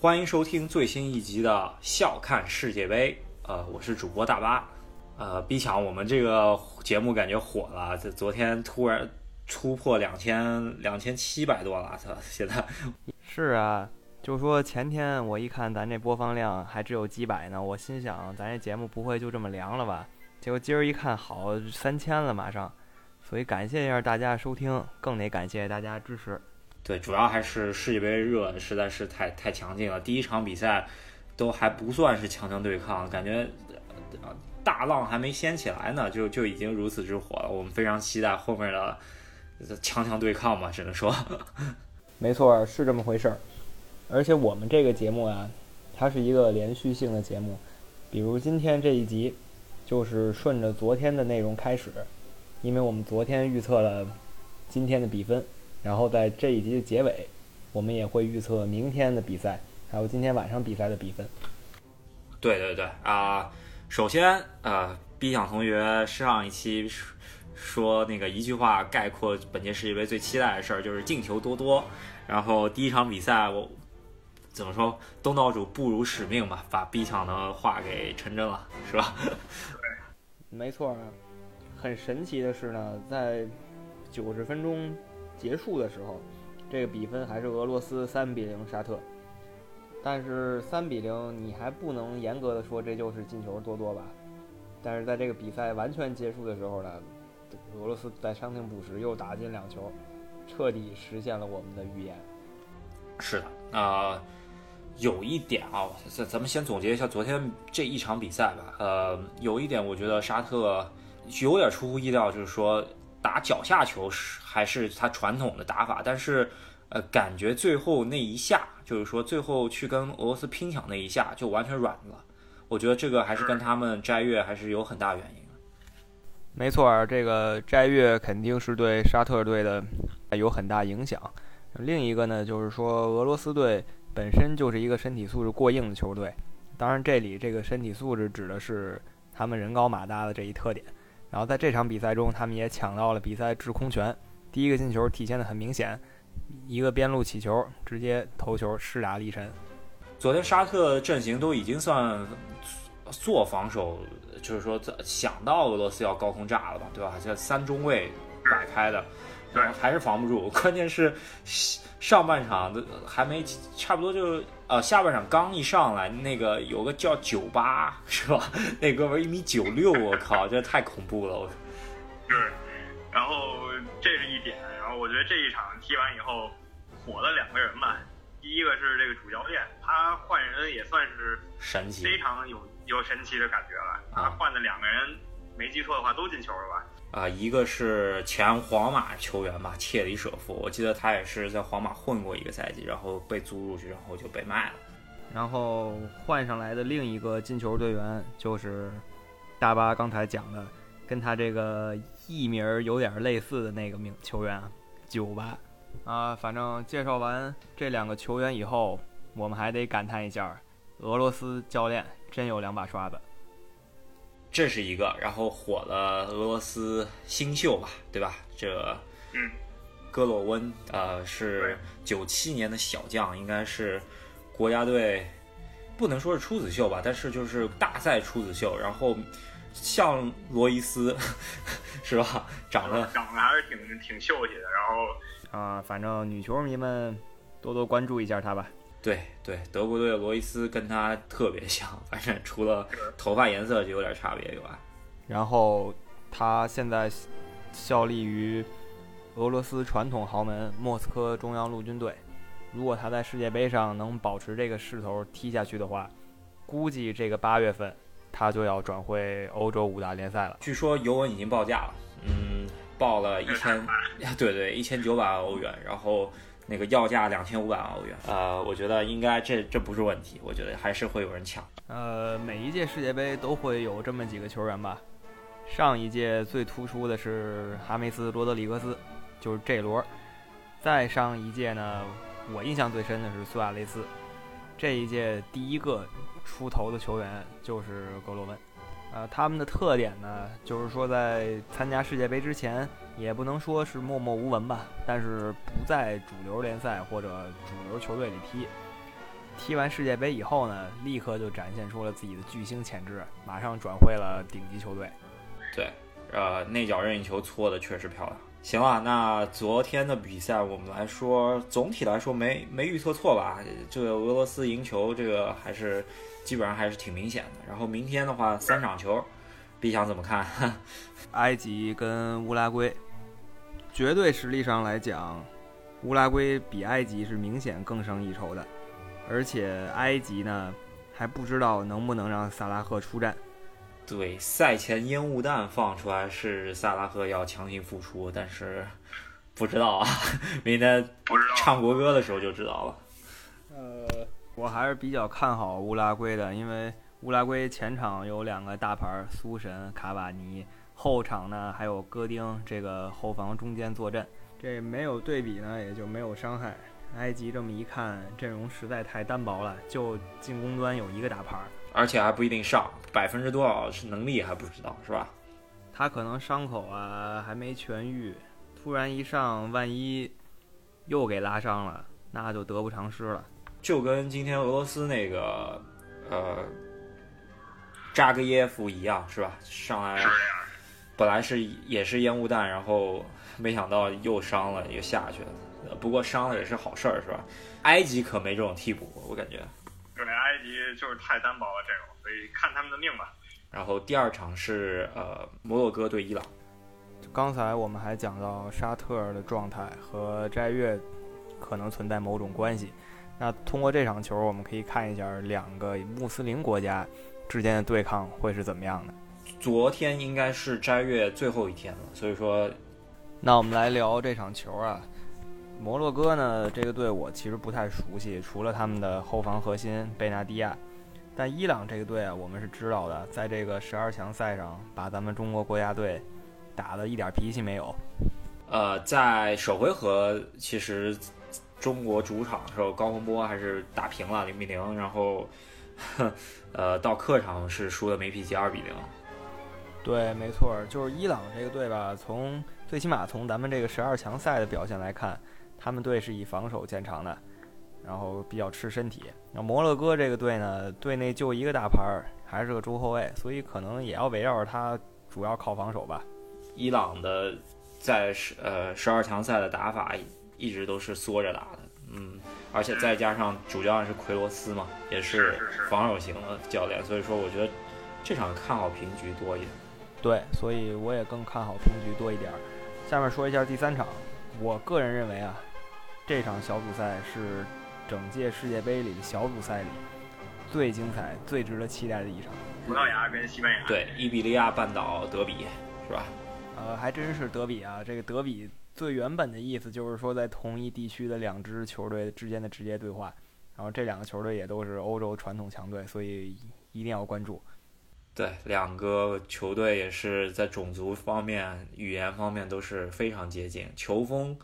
欢迎收听最新一集的《笑看世界杯》。呃，我是主播大巴。呃，B 强，我们这个节目感觉火了，这昨天突然突破两千两千七百多了，操！现在 是啊，就说前天我一看咱这播放量还只有几百呢，我心想咱这节目不会就这么凉了吧？结果今儿一看，好三千了，马上。所以感谢一下大家收听，更得感谢大家支持。对，主要还是世界杯热实在是太太强劲了。第一场比赛都还不算是强强对抗，感觉大浪还没掀起来呢，就就已经如此之火了。我们非常期待后面的强强对抗吧，只能说。没错，是这么回事儿。而且我们这个节目啊，它是一个连续性的节目，比如今天这一集就是顺着昨天的内容开始。因为我们昨天预测了今天的比分，然后在这一集的结尾，我们也会预测明天的比赛，还有今天晚上比赛的比分。对对对啊，首先呃，B 想同学上一期说那个一句话概括本届世界杯最期待的事儿就是进球多多，然后第一场比赛我怎么说东道主不辱使命吧，把 B 强的话给成真了，是吧？对，没错。很神奇的是呢，在九十分钟结束的时候，这个比分还是俄罗斯三比零沙特。但是三比零，你还不能严格的说这就是进球多多吧？但是在这个比赛完全结束的时候呢，俄罗斯在伤停补时又打进两球，彻底实现了我们的预言。是的，啊，有一点啊，咱咱们先总结一下昨天这一场比赛吧。呃，有一点我觉得沙特。有点出乎意料，就是说打脚下球是还是他传统的打法，但是呃，感觉最后那一下，就是说最后去跟俄罗斯拼抢那一下就完全软了。我觉得这个还是跟他们斋月还是有很大原因。没错，这个斋月肯定是对沙特队的有很大影响。另一个呢，就是说俄罗斯队本身就是一个身体素质过硬的球队，当然这里这个身体素质指的是他们人高马大的这一特点。然后在这场比赛中，他们也抢到了比赛制空权。第一个进球体现的很明显，一个边路起球，直接头球势大力沉。昨天沙特阵型都已经算做防守，就是说想到俄罗斯要高空炸了吧，对吧？这三中卫摆开的，对，还是防不住。关键是上半场的还没差不多就。呃，下半场刚一上来，那个有个叫九八是吧？那哥们一米九六，我靠，这太恐怖了！我。对，然后这是一点，然后我觉得这一场踢完以后，火了两个人吧。第一个是这个主教练，他换人也算是神奇，非常有有神奇的感觉了。他换的两个人，没记错的话都进球了吧？啊，一个是前皇马球员吧，切里舍夫，我记得他也是在皇马混过一个赛季，然后被租出去，然后就被卖了。然后换上来的另一个进球队员就是大巴刚才讲的，跟他这个艺名有点类似的那个名球员九八。啊，反正介绍完这两个球员以后，我们还得感叹一下，俄罗斯教练真有两把刷子。这是一个，然后火了俄罗斯新秀吧，对吧？这，嗯，戈洛温，呃，是九七年的小将，应该是国家队，不能说是出子秀吧，但是就是大赛出子秀。然后像罗伊斯，是吧？长得长得还是挺挺秀气的。然后啊，反正女球迷们多多关注一下他吧。对对，德国队的罗伊斯跟他特别像，反正除了头发颜色就有点差别以外。然后他现在效力于俄罗斯传统豪门莫斯科中央陆军队。如果他在世界杯上能保持这个势头踢下去的话，估计这个八月份他就要转会欧洲五大联赛了。据说尤文已经报价了，嗯，报了一千，对对，一千九百万欧元，然后。那个要价两千五百万欧元，呃，我觉得应该这这不是问题，我觉得还是会有人抢。呃，每一届世界杯都会有这么几个球员吧。上一届最突出的是哈梅斯·罗德里格斯，就是这轮。再上一届呢，我印象最深的是苏亚雷斯。这一届第一个出头的球员就是格罗温。呃，他们的特点呢，就是说在参加世界杯之前，也不能说是默默无闻吧，但是不在主流联赛或者主流球队里踢。踢完世界杯以后呢，立刻就展现出了自己的巨星潜质，马上转会了顶级球队。对，呃，内角任意球搓的确实漂亮。行了，那昨天的比赛我们来说，总体来说没没预测错吧？这个俄罗斯赢球，这个还是基本上还是挺明显的。然后明天的话，三场球，，B 想怎么看？埃及跟乌拉圭，绝对实力上来讲，乌拉圭比埃及是明显更胜一筹的。而且埃及呢，还不知道能不能让萨拉赫出战。对，赛前烟雾弹放出来是萨拉赫要强行复出，但是不知道啊，明天唱国歌的时候就知道了。呃，我还是比较看好乌拉圭的，因为乌拉圭前场有两个大牌苏神、卡瓦尼，后场呢还有戈丁这个后防中间坐镇，这没有对比呢也就没有伤害。埃及这么一看，阵容实在太单薄了，就进攻端有一个大牌，而且还不一定上，百分之多少是能力还不知道，是吧？他可能伤口啊还没痊愈，突然一上，万一又给拉伤了，那就得不偿失了。就跟今天俄罗斯那个呃扎格耶夫一样，是吧？上来本来是也是烟雾弹，然后没想到又伤了，又下去了。不过伤了也是好事儿，是吧？埃及可没这种替补，我感觉。对，埃及就是太单薄了这种，所以看他们的命吧。然后第二场是呃摩洛哥对伊朗。刚才我们还讲到沙特的状态和斋月可能存在某种关系。那通过这场球，我们可以看一下两个穆斯林国家之间的对抗会是怎么样的。昨天应该是斋月最后一天了，所以说，那我们来聊这场球啊。摩洛哥呢，这个队我其实不太熟悉，除了他们的后防核心贝纳迪亚。但伊朗这个队啊，我们是知道的，在这个十二强赛上把咱们中国国家队打的一点脾气没有。呃，在首回合其实中国主场的时候，高洪波还是打平了零比零，然后 呃到客场是输的没脾气二比零。对，没错，就是伊朗这个队吧，从最起码从咱们这个十二强赛的表现来看。他们队是以防守见长的，然后比较吃身体。那摩洛哥这个队呢，队内就一个大牌儿，还是个中后卫，所以可能也要围绕着他，主要靠防守吧。伊朗的在十呃十二强赛的打法一直都是缩着打的，嗯，而且再加上主教练是奎罗斯嘛，也是防守型的教练，所以说我觉得这场看好平局多一点。对，所以我也更看好平局多一点。下面说一下第三场，我个人认为啊。这场小组赛是整届世界杯里小组赛里最精彩、最值得期待的一场。葡萄牙跟西班牙，对，伊比利亚半岛德比，是吧？呃，还真是德比啊！这个德比最原本的意思就是说，在同一地区的两支球队之间的直接对话。然后这两个球队也都是欧洲传统强队，所以一定要关注。对，两个球队也是在种族方面、语言方面都是非常接近，球风。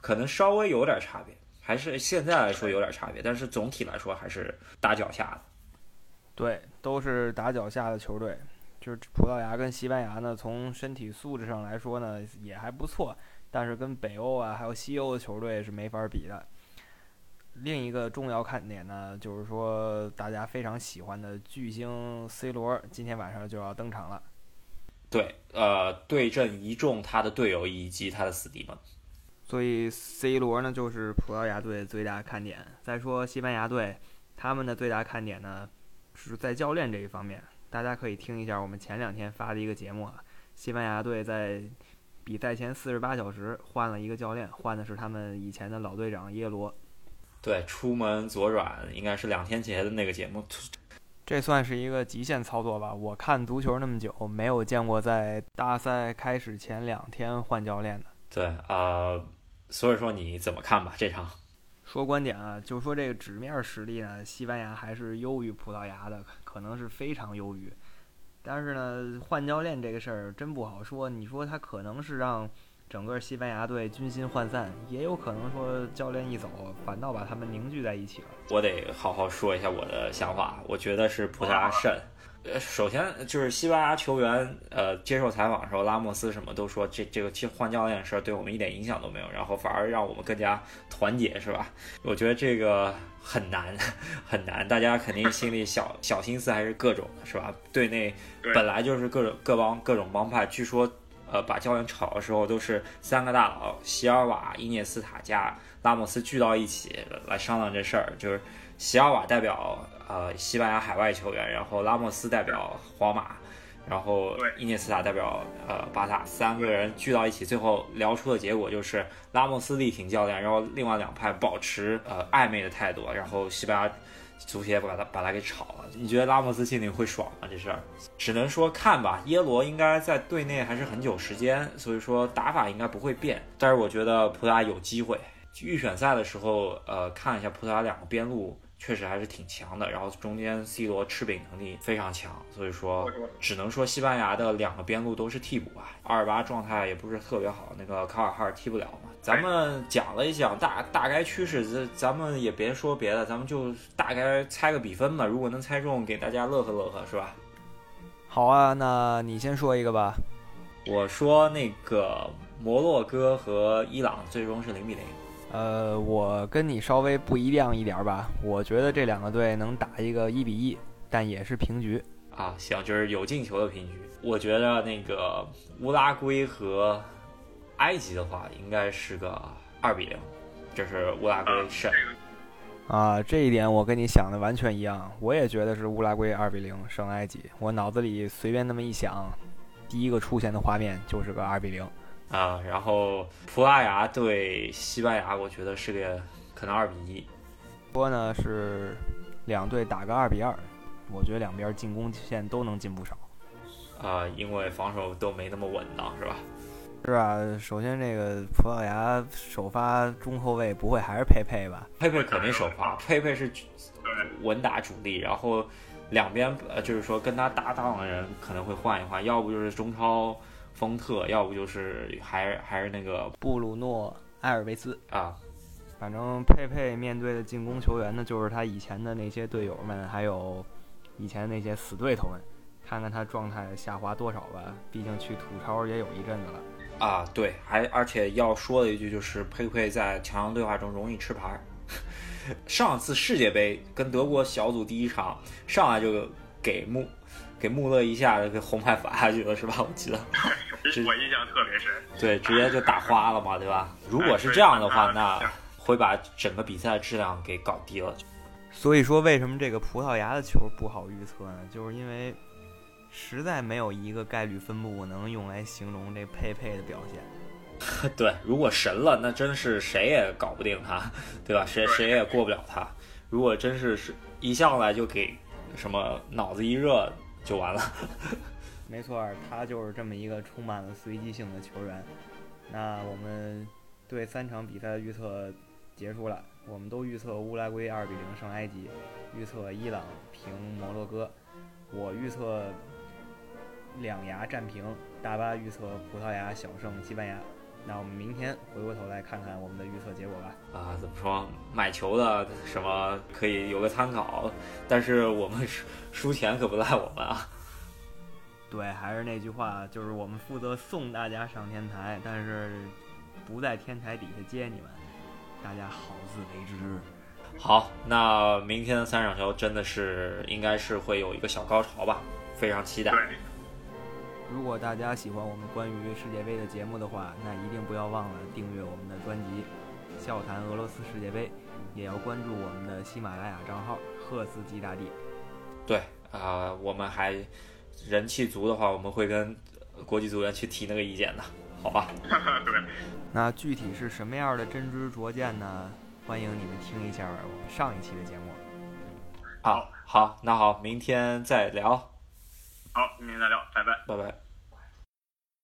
可能稍微有点差别，还是现在来说有点差别，但是总体来说还是打脚下的。对，都是打脚下的球队。就是葡萄牙跟西班牙呢，从身体素质上来说呢也还不错，但是跟北欧啊还有西欧的球队是没法比的。另一个重要看点呢，就是说大家非常喜欢的巨星 C 罗今天晚上就要登场了。对，呃，对阵一众他的队友以及他的死敌们。所以 C 罗呢，就是葡萄牙队最大看点。再说西班牙队，他们的最大看点呢，是在教练这一方面。大家可以听一下我们前两天发的一个节目啊，西班牙队在比赛前四十八小时换了一个教练，换的是他们以前的老队长耶罗。对，出门左转应该是两天前的那个节目。这算是一个极限操作吧？我看足球那么久，没有见过在大赛开始前两天换教练的。对啊。所以说你怎么看吧？这场说观点啊，就说这个纸面实力呢，西班牙还是优于葡萄牙的，可能是非常优于。但是呢，换教练这个事儿真不好说。你说他可能是让整个西班牙队军心涣散，也有可能说教练一走，反倒把他们凝聚在一起了。我得好好说一下我的想法，我觉得是葡萄牙胜。呃，首先就是西班牙球员，呃，接受采访的时候，拉莫斯什么都说这这个换教练的事儿对我们一点影响都没有，然后反而让我们更加团结，是吧？我觉得这个很难 很难，大家肯定心里小小心思还是各种的，是吧？队内本来就是各种各帮各种帮派，据说呃把教练炒的时候都是三个大佬，席尔瓦、伊涅斯塔加拉莫斯聚到一起来商量这事儿，就是席尔瓦代表。呃，西班牙海外球员，然后拉莫斯代表皇马，然后伊涅斯塔代表呃巴萨，三个人聚到一起，最后聊出的结果就是拉莫斯力挺教练，然后另外两派保持呃暧昧的态度，然后西班牙足协把他把他给炒了。你觉得拉莫斯心里会爽吗？这事儿只能说看吧。耶罗应该在队内还是很久时间，所以说打法应该不会变。但是我觉得葡萄牙有机会。预选赛的时候，呃，看一下葡萄牙两个边路。确实还是挺强的，然后中间 C 罗吃饼能力非常强，所以说只能说西班牙的两个边路都是替补吧。阿尔巴状态也不是特别好，那个卡尔哈尔踢不了嘛。咱们讲了一讲大大概趋势，咱咱们也别说别的，咱们就大概猜个比分吧。如果能猜中，给大家乐呵乐呵，是吧？好啊，那你先说一个吧。我说那个摩洛哥和伊朗最终是零比零。呃，我跟你稍微不一样一点吧。我觉得这两个队能打一个一比一，但也是平局啊。行，就是有进球的平局。我觉得那个乌拉圭和埃及的话，应该是个二比零，就是乌拉圭胜。啊，这一点我跟你想的完全一样。我也觉得是乌拉圭二比零胜埃及。我脑子里随便那么一想，第一个出现的画面就是个二比零。啊，然后葡萄牙对西班牙，我觉得是个可能二比一。波呢是两队打个二比二，我觉得两边进攻线都能进不少。啊，因为防守都没那么稳当，是吧？是啊，首先这个葡萄牙首发中后卫不会还是佩佩吧？佩佩肯定首发，佩佩是稳打主力，然后两边呃就是说跟他搭档的人可能会换一换，要不就是中超。丰特，要不就是还还是那个布鲁诺埃尔维斯啊，反正佩佩面对的进攻球员呢，就是他以前的那些队友们，还有以前那些死对头们，看看他状态下滑多少吧。毕竟去土超也有一阵子了啊。对，还而且要说的一句就是，佩佩在强强对话中容易吃牌。上次世界杯跟德国小组第一场上来就给穆。给穆勒一下给红牌罚下去了是吧？我记得，我印象特别深。对，直接就打花了嘛，对吧？如果是这样的话，那会把整个比赛质量给搞低了。所以说，为什么这个葡萄牙的球不好预测呢？就是因为实在没有一个概率分布能用来形容这佩佩的表现。对，如果神了，那真是谁也搞不定他，对吧？谁谁也过不了他。如果真是是一上来就给什么脑子一热。就完了，没错，他就是这么一个充满了随机性的球员。那我们对三场比赛的预测结束了，我们都预测乌拉圭二比零胜埃及，预测伊朗平摩洛哥，我预测两牙战平，大巴预测葡萄牙小胜西班牙。那我们明天回过头来看看我们的预测结果吧。啊，怎么说买球的什么可以有个参考，但是我们输输钱可不赖我们啊。对，还是那句话，就是我们负责送大家上天台，但是不在天台底下接你们，大家好自为之。好，那明天的三场球真的是应该是会有一个小高潮吧，非常期待。如果大家喜欢我们关于世界杯的节目的话，那一定不要忘了订阅我们的专辑《笑谈俄罗斯世界杯》，也要关注我们的喜马拉雅账号“赫斯基大帝”。对啊，我们还人气足的话，我们会跟国际足联去提那个意见的，好吧？对。那具体是什么样的真知灼见呢？欢迎你们听一下我们上一期的节目。好，好，那好，明天再聊。好，明天再聊，拜拜，拜拜。